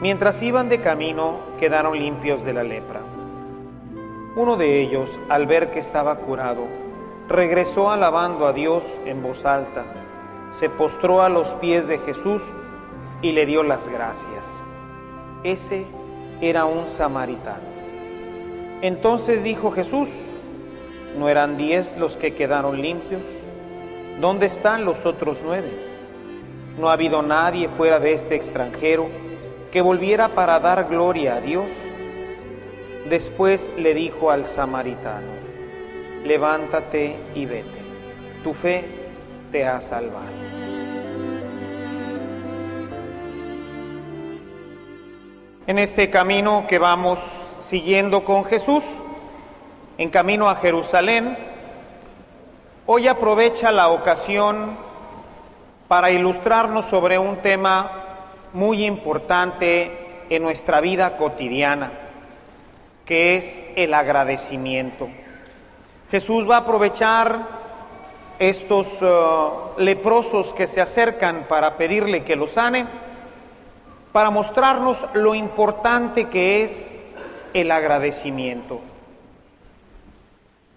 Mientras iban de camino, quedaron limpios de la lepra. Uno de ellos, al ver que estaba curado, regresó alabando a Dios en voz alta, se postró a los pies de Jesús y le dio las gracias. Ese era un samaritano. Entonces dijo Jesús, ¿no eran diez los que quedaron limpios? ¿Dónde están los otros nueve? ¿No ha habido nadie fuera de este extranjero? Que volviera para dar gloria a Dios. Después le dijo al samaritano, levántate y vete, tu fe te ha salvado. En este camino que vamos siguiendo con Jesús, en camino a Jerusalén, hoy aprovecha la ocasión para ilustrarnos sobre un tema muy importante en nuestra vida cotidiana, que es el agradecimiento. Jesús va a aprovechar estos uh, leprosos que se acercan para pedirle que los sane, para mostrarnos lo importante que es el agradecimiento.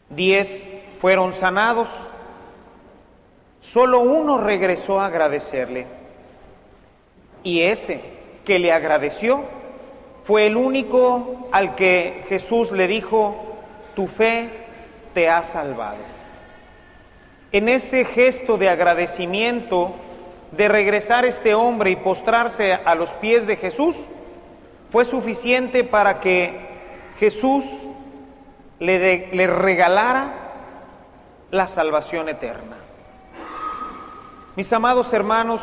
Diez fueron sanados, solo uno regresó a agradecerle. Y ese que le agradeció fue el único al que Jesús le dijo, tu fe te ha salvado. En ese gesto de agradecimiento, de regresar este hombre y postrarse a los pies de Jesús, fue suficiente para que Jesús le, regalara la salvación eterna. Mis amados hermanos,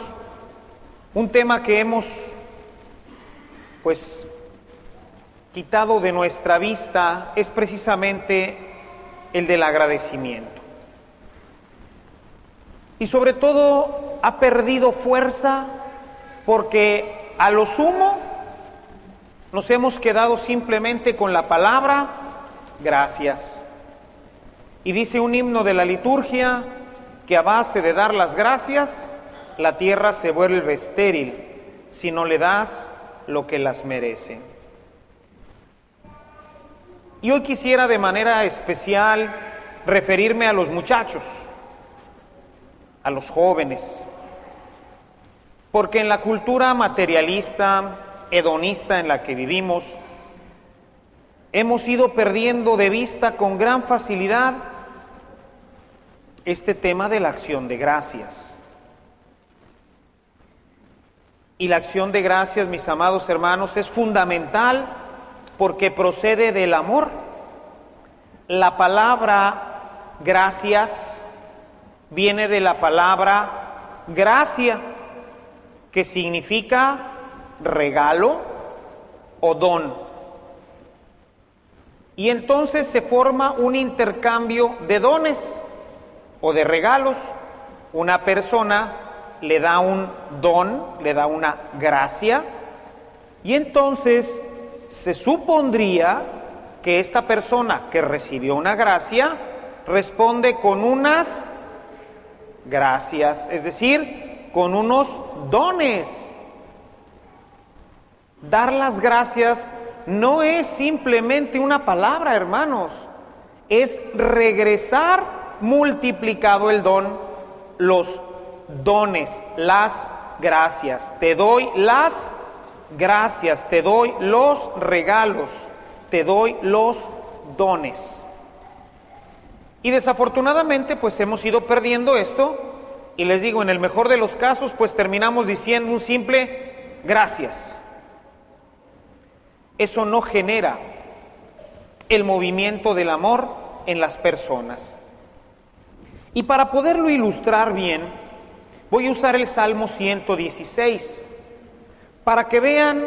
un tema que hemos pues quitado de nuestra vista es precisamente el del agradecimiento. Y sobre todo ha perdido fuerza porque a lo sumo nos hemos quedado simplemente con la palabra gracias. Y dice un himno de la liturgia que a base de dar las gracias, la tierra se vuelve estéril si no le das lo que las merece. Y hoy quisiera de manera especial referirme a los muchachos, a los jóvenes, porque en la cultura materialista, hedonista en la que vivimos, hemos ido perdiendo de vista con gran facilidad este tema de la acción de gracias. Y la acción de gracias, mis amados hermanos, es fundamental porque procede del amor. La palabra gracias viene de la palabra gracia, que significa regalo o don. Y entonces se forma un intercambio de dones o de regalos. Una persona le da un don, le da una gracia, y entonces se supondría que esta persona que recibió una gracia responde con unas gracias, es decir, con unos dones. Dar las gracias no es simplemente una palabra, hermanos, es regresar multiplicado el don, los dones, las gracias, te doy las gracias, te doy los regalos, te doy los dones. Y desafortunadamente pues hemos ido perdiendo esto y les digo, en el mejor de los casos pues terminamos diciendo un simple gracias. Eso no genera el movimiento del amor en las personas. Y para poderlo ilustrar bien, voy a usar el Salmo 116 para que vean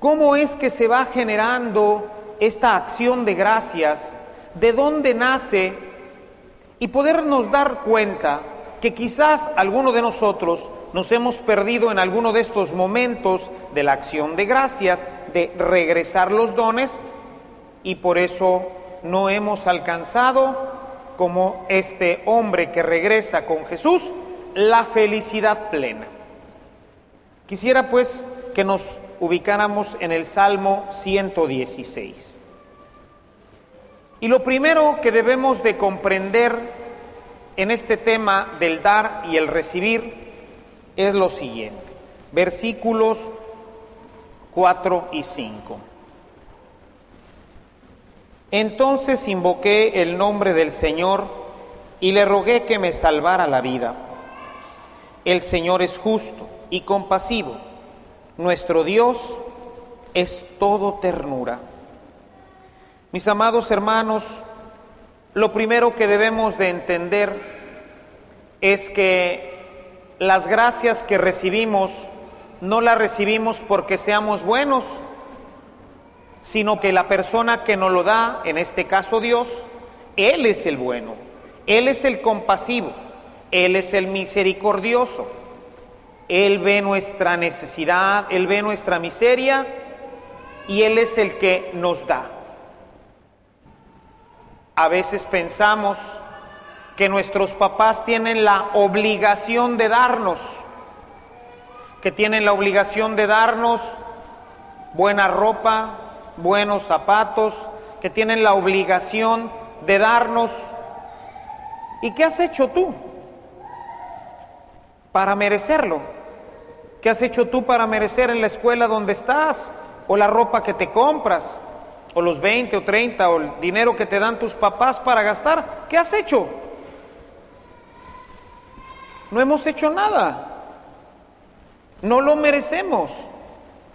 cómo es que se va generando esta acción de gracias, de dónde nace y podernos dar cuenta que quizás alguno de nosotros nos hemos perdido en alguno de estos momentos de la acción de gracias, de regresar los dones y por eso no hemos alcanzado, como este hombre que regresa con Jesús, la felicidad plena. Quisiera pues que nos ubicáramos en el Salmo 116. Y lo primero que debemos de comprender en este tema del dar y el recibir es lo siguiente, versículos 4 y 5. Entonces invoqué el nombre del Señor y le rogué que me salvara la vida. El Señor es justo y compasivo. Nuestro Dios es todo ternura. Mis amados hermanos, lo primero que debemos de entender es que las gracias que recibimos no las recibimos porque seamos buenos, sino que la persona que nos lo da, en este caso Dios, Él es el bueno, Él es el compasivo, Él es el misericordioso, Él ve nuestra necesidad, Él ve nuestra miseria y Él es el que nos da. A veces pensamos que nuestros papás tienen la obligación de darnos, que tienen la obligación de darnos buena ropa, buenos zapatos, que tienen la obligación de darnos. ¿Y qué has hecho tú para merecerlo? ¿Qué has hecho tú para merecer en la escuela donde estás? ¿O la ropa que te compras? ¿O los 20 o 30 o el dinero que te dan tus papás para gastar? ¿Qué has hecho? No hemos hecho nada. No lo merecemos.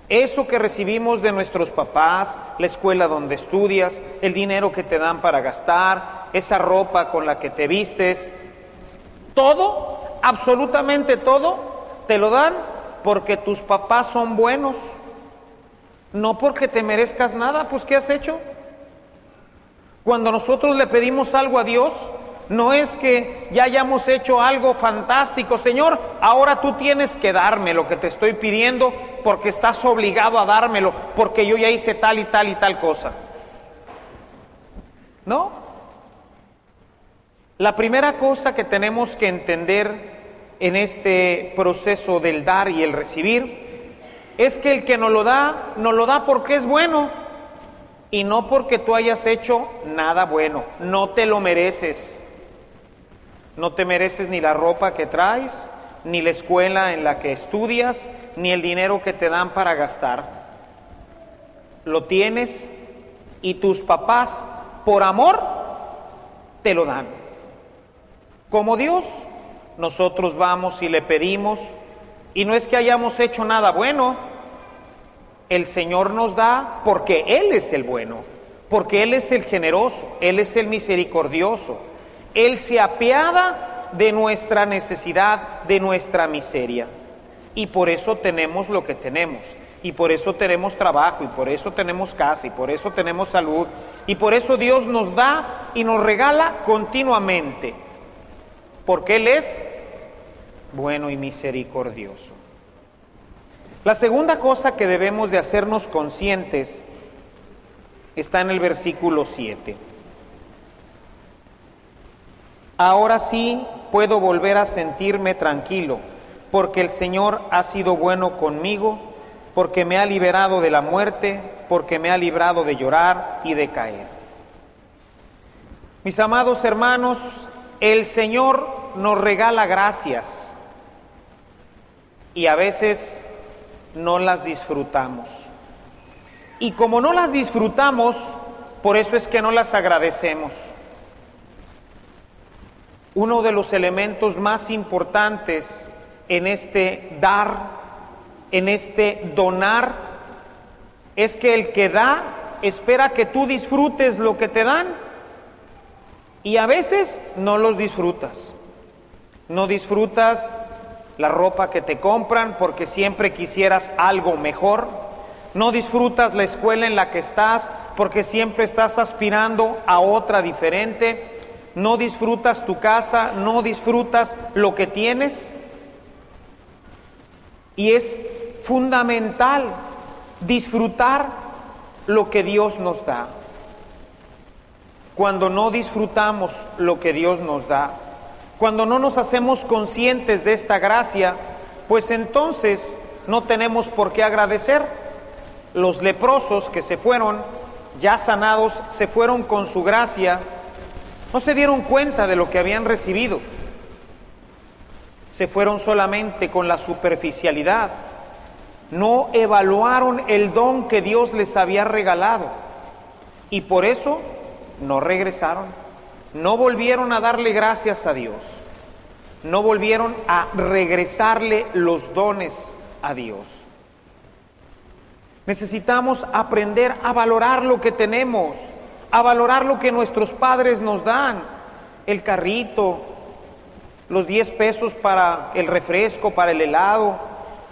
Eso que recibimos de nuestros papás, la escuela donde estudias, el dinero que te dan para gastar, esa ropa con la que te vistes, todo, absolutamente todo, te lo dan porque tus papás son buenos, no porque te merezcas nada, pues ¿qué has hecho? Cuando nosotros le pedimos algo a Dios, no es que ya hayamos hecho algo fantástico, Señor, ahora tú tienes que darme lo que te estoy pidiendo porque estás obligado a dármelo, porque yo ya hice tal y tal y tal cosa. ¿No? La primera cosa que tenemos que entender en este proceso del dar y el recibir es que el que nos lo da, nos lo da porque es bueno y no porque tú hayas hecho nada bueno, no te lo mereces. No te mereces ni la ropa que traes, ni la escuela en la que estudias, ni el dinero que te dan para gastar. Lo tienes y tus papás, por amor, te lo dan. Como Dios, nosotros vamos y le pedimos, y no es que hayamos hecho nada bueno, el Señor nos da porque Él es el bueno, porque Él es el generoso, Él es el misericordioso. Él se apiada de nuestra necesidad, de nuestra miseria. Y por eso tenemos lo que tenemos. Y por eso tenemos trabajo, y por eso tenemos casa, y por eso tenemos salud. Y por eso Dios nos da y nos regala continuamente. Porque Él es bueno y misericordioso. La segunda cosa que debemos de hacernos conscientes está en el versículo 7. Ahora sí puedo volver a sentirme tranquilo, porque el Señor ha sido bueno conmigo, porque me ha liberado de la muerte, porque me ha librado de llorar y de caer. Mis amados hermanos, el Señor nos regala gracias y a veces no las disfrutamos. Y como no las disfrutamos, por eso es que no las agradecemos. Uno de los elementos más importantes en este dar, en este donar, es que el que da espera que tú disfrutes lo que te dan y a veces no los disfrutas. No disfrutas la ropa que te compran porque siempre quisieras algo mejor. No disfrutas la escuela en la que estás porque siempre estás aspirando a otra diferente. No disfrutas tu casa, no disfrutas lo que tienes. Y es fundamental disfrutar lo que Dios nos da. Cuando no disfrutamos lo que Dios nos da, cuando no nos hacemos conscientes de esta gracia, pues entonces no tenemos por qué agradecer. Los leprosos que se fueron, ya sanados, se fueron con su gracia, no se dieron cuenta de lo que habían recibido. Se fueron solamente con la superficialidad. No evaluaron el don que Dios les había regalado. Y por eso no regresaron no volvieron a darle gracias a Dios, no volvieron a regresarle los dones a Dios. Necesitamos aprender a valorar lo que tenemos, a valorar lo que nuestros padres nos dan, el carrito, los 10 pesos para el refresco, para el helado,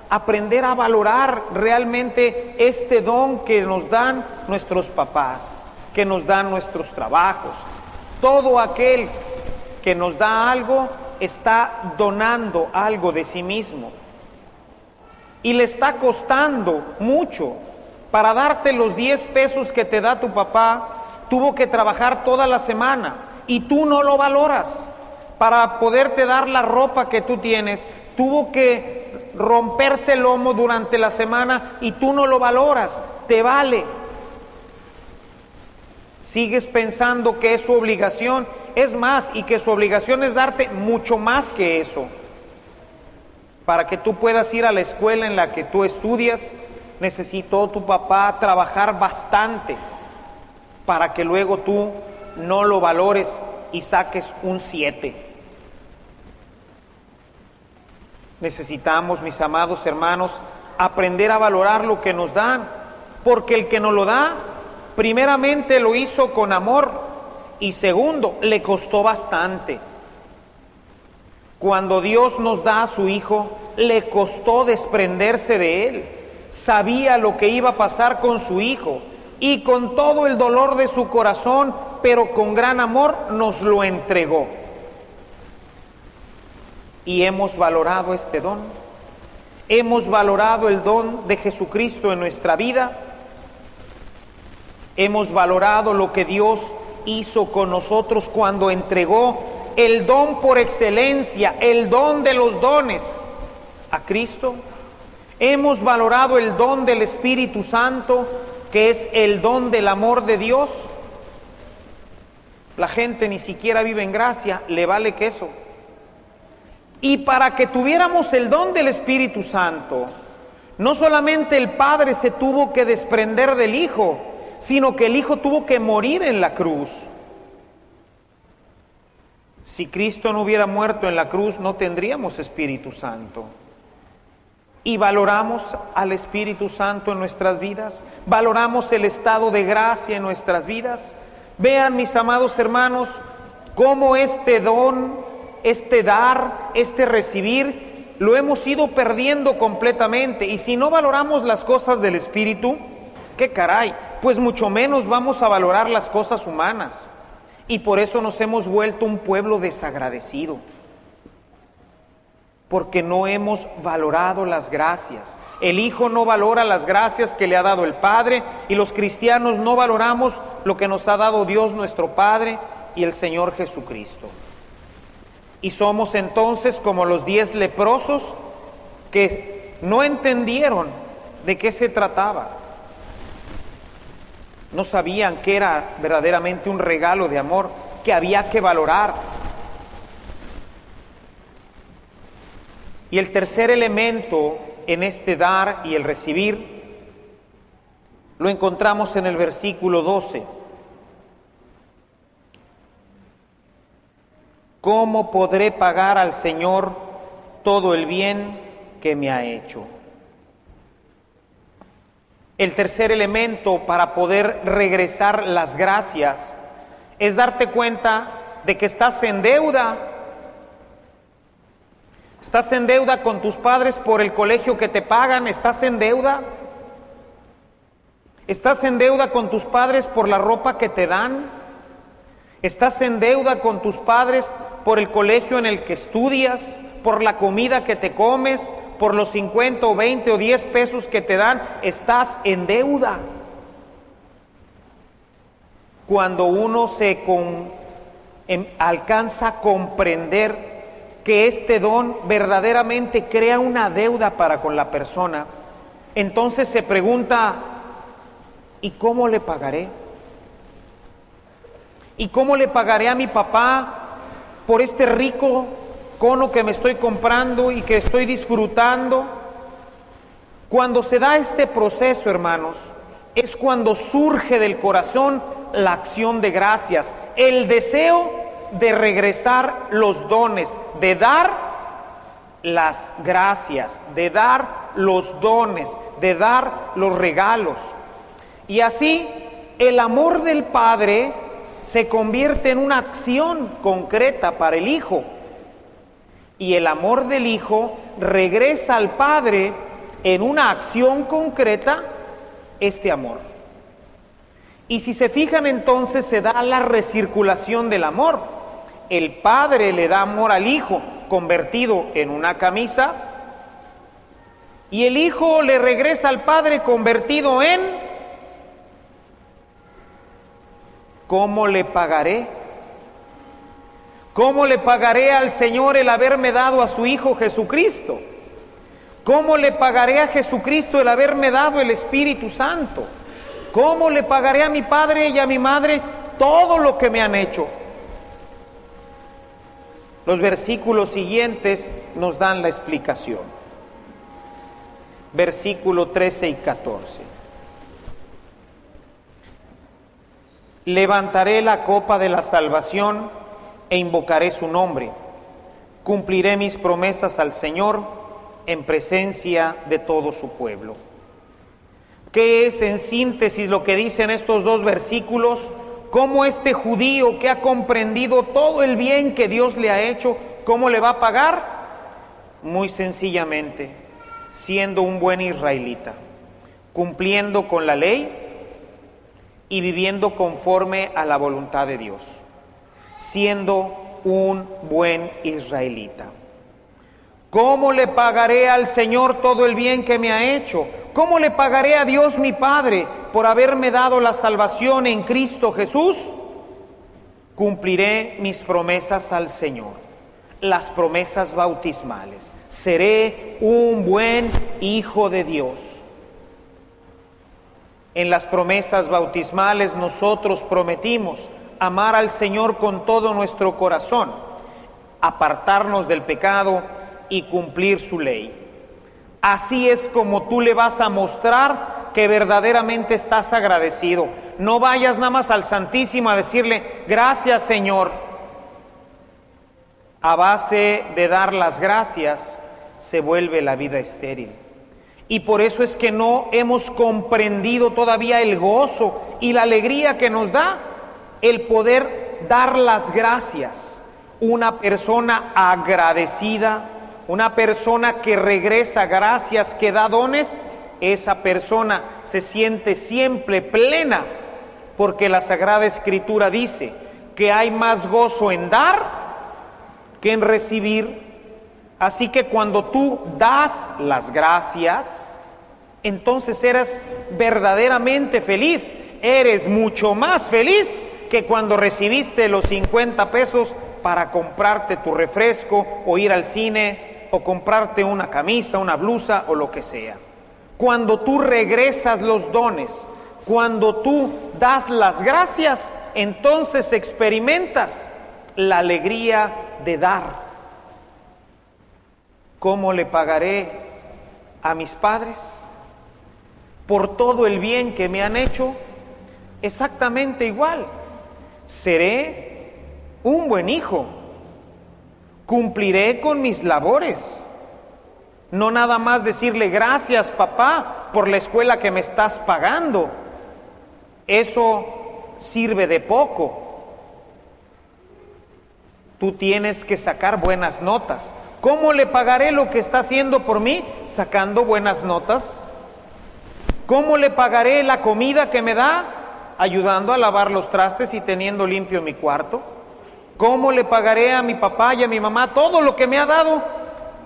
aprender a valorar realmente este don que nos dan nuestros papás, que nos dan nuestros trabajos, todo aquel que nos da algo está donando algo de sí mismo. Y le está costando mucho. Para darte los 10 pesos que te da tu papá, tuvo que trabajar toda la semana y tú no lo valoras. Para poderte dar la ropa que tú tienes, tuvo que romperse el lomo durante la semana y tú no lo valoras. Te vale, Sigues pensando que es su obligación, es más, y que su obligación es darte mucho más que eso. Para que tú puedas ir a la escuela en la que tú estudias, necesitó tu papá trabajar bastante para que luego tú no lo valores y saques un 7. Necesitamos, mis amados hermanos, aprender a valorar lo que nos dan, porque el que nos lo da primeramente lo hizo con amor y segundo, le costó bastante. Cuando Dios nos da a su Hijo, le costó desprenderse de Él. Sabía lo que iba a pasar con su Hijo y con todo el dolor de su corazón, pero con gran amor nos lo entregó. Y hemos valorado este don. Hemos valorado el don de Jesucristo en nuestra vida Hemos valorado lo que Dios hizo con nosotros cuando entregó el don por excelencia, el don de los dones a Cristo. Hemos valorado el don del Espíritu Santo, que es el don del amor de Dios. La gente ni siquiera vive en gracia, le vale queso. Y para que tuviéramos el don del Espíritu Santo, no solamente el Padre se tuvo que desprender del Hijo, sino que el Hijo tuvo que morir en la cruz. Si Cristo no hubiera muerto en la cruz, no tendríamos Espíritu Santo. Y valoramos al Espíritu Santo en nuestras vidas, valoramos el estado de gracia en nuestras vidas. Vean, mis amados hermanos, cómo este don, este dar, este recibir, lo hemos ido perdiendo completamente. Y si no valoramos las cosas del Espíritu, qué caray, pues mucho menos vamos a valorar las cosas humanas. Y por eso nos hemos vuelto un pueblo desagradecido, porque no hemos valorado las gracias. El Hijo no valora las gracias que le ha dado el Padre y los cristianos no valoramos lo que nos ha dado Dios nuestro Padre y el Señor Jesucristo. Y somos entonces como los diez leprosos que no entendieron de qué se trataba no sabían que era verdaderamente un regalo de amor que había que valorar. Y el tercer elemento en este dar y el recibir lo encontramos en el versículo 12. ¿Cómo podré pagar al Señor todo el bien que me ha hecho? El tercer elemento para poder regresar las gracias es darte cuenta de que estás en deuda. Estás en deuda con tus padres por el colegio que te pagan, estás en deuda. Estás en deuda con tus padres por la ropa que te dan. Estás en deuda con tus padres por el colegio en el que estudias, por la comida que te comes, por los 50 o 20 o 10 pesos que te dan. Estás en deuda. Cuando uno se em, alcanza a comprender que este don verdaderamente crea una deuda para con la persona, entonces se pregunta, ¿y cómo le pagaré? ¿Y cómo le pagaré a mi papá por este rico cono que me estoy comprando y que estoy disfrutando? Cuando se da este proceso, hermanos, es cuando surge del corazón la acción de gracias, el deseo de regresar los dones, de dar las gracias, de dar los dones, de dar los regalos. Y así el amor del Padre se convierte en una acción concreta para el Hijo. Y el amor del Hijo regresa al Padre en una acción concreta este amor. Y si se fijan entonces se da la recirculación del amor. El Padre le da amor al Hijo convertido en una camisa y el Hijo le regresa al Padre convertido en ¿cómo le pagaré? ¿Cómo le pagaré al Señor el haberme dado a su Hijo Jesucristo? ¿Cómo le pagaré a Jesucristo el haberme dado el Espíritu Santo? ¿Cómo le pagaré a mi padre y a mi madre todo lo que me han hecho? Los versículos siguientes nos dan la explicación. Versículo 13 y 14. Levantaré la copa de la salvación e invocaré su nombre. Cumpliré mis promesas al Señor en presencia de todo su pueblo. ¿Qué es en síntesis lo que dicen estos dos versículos? ¿Cómo este judío que ha comprendido todo el bien que Dios le ha hecho, cómo le va a pagar? Muy sencillamente, siendo un buen israelita, cumpliendo con la ley y viviendo conforme a la voluntad de Dios, siendo un buen israelita. ¿Cómo le pagaré al Señor todo el bien que me ha hecho? ¿Cómo le pagaré a Dios mi Padre por haberme dado la salvación en Cristo Jesús? Cumpliré mis promesas al Señor, las promesas bautismales. Seré un buen hijo de Dios en las promesas bautismales nosotros prometimos amar al Señor con todo nuestro corazón, apartarnos del pecado y cumplir su ley. Así es como tú le vas a mostrar que verdaderamente estás agradecido. No vayas nada más al Santísimo a decirle, gracias Señor. A base de dar las gracias se vuelve la vida estéril. Y por eso es que no hemos comprendido todavía el gozo y la alegría que nos da el poder dar las gracias. Una persona agradecida, una persona que regresa gracias, que da dones, esa persona se siente siempre plena, porque la Sagrada Escritura dice que hay más gozo en dar que en recibir Así que cuando tú das las gracias, entonces eres verdaderamente feliz. Eres mucho más feliz que cuando recibiste los 50 pesos para comprarte tu refresco o ir al cine o comprarte una camisa, una blusa o lo que sea. Cuando tú regresas los dones, cuando tú das las gracias, entonces experimentas la alegría de dar ¿cómo le pagaré a mis padres por todo el bien que me han hecho? Exactamente igual. Seré un buen hijo. Cumpliré con mis labores. No nada más decirle gracias papá por la escuela que me estás pagando. Eso sirve de poco. Tú tienes que sacar buenas notas. ¿Cómo le pagaré lo que está haciendo por mí? Sacando buenas notas. ¿Cómo le pagaré la comida que me da? Ayudando a lavar los trastes y teniendo limpio mi cuarto. ¿Cómo le pagaré a mi papá y a mi mamá todo lo que me ha dado?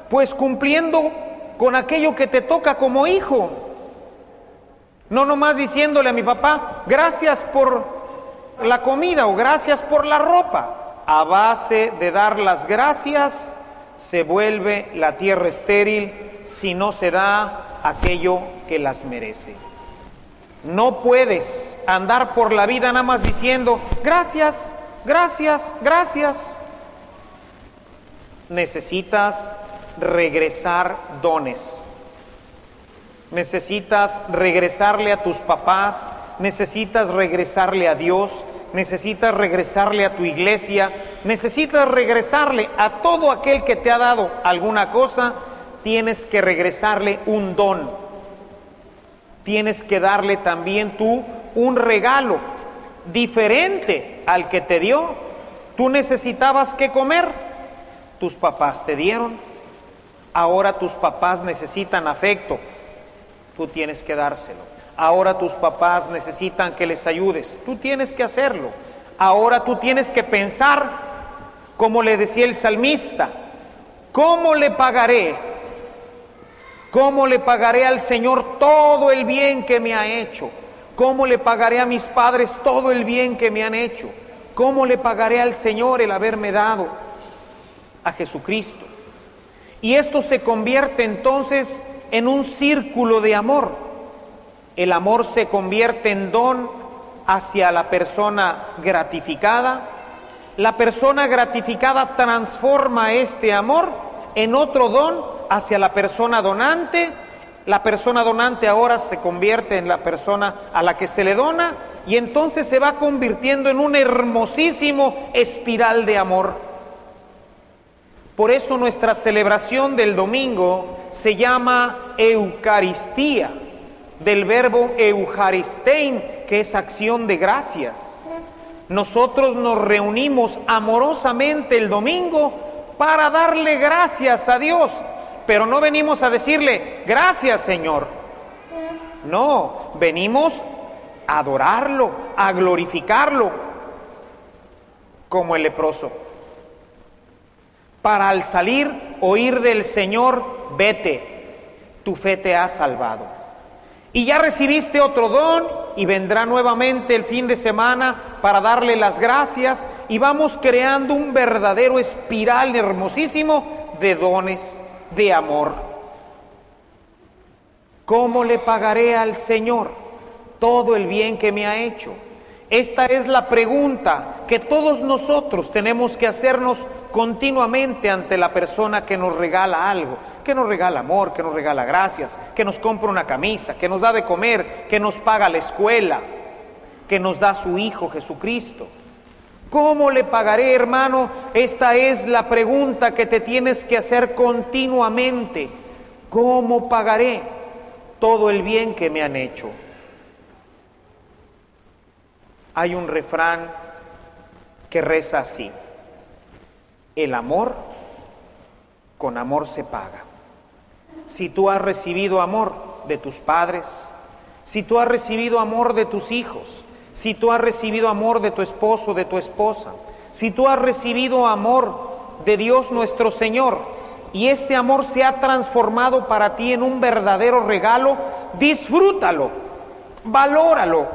Pues cumpliendo con aquello que te toca como hijo. No nomás diciéndole a mi papá, gracias por la comida o gracias por la ropa a base de dar las gracias, se vuelve la tierra estéril si no se da aquello que las merece. No puedes andar por la vida nada más diciendo, gracias, gracias, gracias. Necesitas regresar dones. Necesitas regresarle a tus papás, necesitas regresarle a Dios, necesitas regresarle a tu iglesia, necesitas regresarle a todo aquel que te ha dado alguna cosa, tienes que regresarle un don. Tienes que darle también tú un regalo diferente al que te dio. Tú necesitabas que comer, tus papás te dieron. Ahora tus papás necesitan afecto, tú tienes que dárselo. Ahora tus papás necesitan que les ayudes. Tú tienes que hacerlo. Ahora tú tienes que pensar, como le decía el salmista, ¿cómo le pagaré? ¿Cómo le pagaré al Señor todo el bien que me ha hecho? ¿Cómo le pagaré a mis padres todo el bien que me han hecho? ¿Cómo le pagaré al Señor el haberme dado a Jesucristo? Y esto se convierte entonces en un círculo de amor el amor se convierte en don hacia la persona gratificada. La persona gratificada transforma este amor en otro don hacia la persona donante. La persona donante ahora se convierte en la persona a la que se le dona y entonces se va convirtiendo en un hermosísimo espiral de amor. Por eso nuestra celebración del domingo se llama Eucaristía del verbo eucharistein, que es acción de gracias. Nosotros nos reunimos amorosamente el domingo para darle gracias a Dios, pero no venimos a decirle, gracias Señor. No, venimos a adorarlo, a glorificarlo, como el leproso. Para al salir oír del Señor, vete, tu fe te ha salvado. Y ya recibiste otro don y vendrá nuevamente el fin de semana para darle las gracias y vamos creando un verdadero espiral hermosísimo de dones, de amor. ¿Cómo le pagaré al Señor todo el bien que me ha hecho? Esta es la pregunta que todos nosotros tenemos que hacernos continuamente ante la persona que nos regala algo, que nos regala amor, que nos regala gracias, que nos compra una camisa, que nos da de comer, que nos paga la escuela, que nos da su Hijo Jesucristo. ¿Cómo le pagaré, hermano? Esta es la pregunta que te tienes que hacer continuamente. ¿Cómo pagaré todo el bien que me han hecho? hay un refrán que reza así, el amor con amor se paga. Si tú has recibido amor de tus padres, si tú has recibido amor de tus hijos, si tú has recibido amor de tu esposo, de tu esposa, si tú has recibido amor de Dios nuestro Señor y este amor se ha transformado para ti en un verdadero regalo, disfrútalo, valóralo,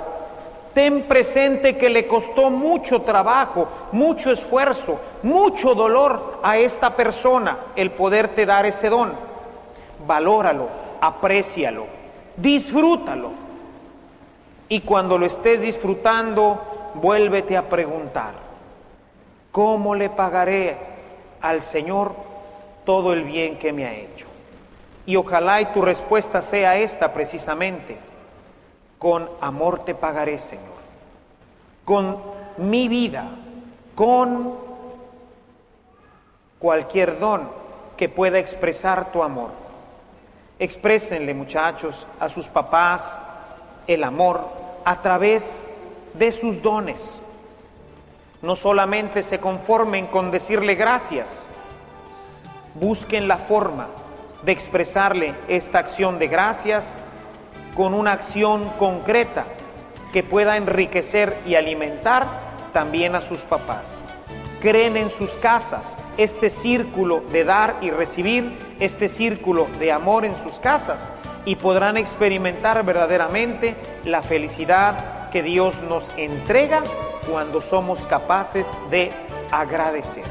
ten presente que le costó mucho trabajo, mucho esfuerzo, mucho dolor a esta persona el poderte dar ese don. Valóralo, aprécialo, disfrútalo. Y cuando lo estés disfrutando, vuélvete a preguntar, ¿cómo le pagaré al Señor todo el bien que me ha hecho. Y ojalá y tu respuesta sea esta precisamente. Con amor te pagaré, Señor. Con mi vida, con cualquier don que pueda expresar tu amor. Exprésenle, muchachos, a sus papás el amor a través de sus dones. No solamente se conformen con decirle gracias, busquen la forma de expresarle esta acción de gracias con una acción concreta que pueda enriquecer y alimentar también a sus papás. Creen en sus casas este círculo de dar y recibir, este círculo de amor en sus casas y podrán experimentar verdaderamente la felicidad que Dios nos entrega cuando somos capaces de agradecer.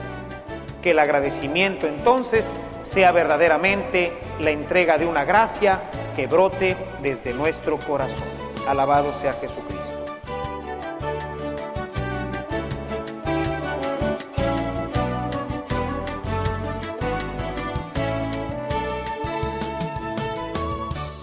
Que el agradecimiento entonces sea verdaderamente la entrega de una gracia que brote desde nuestro corazón. Alabado sea Jesucristo.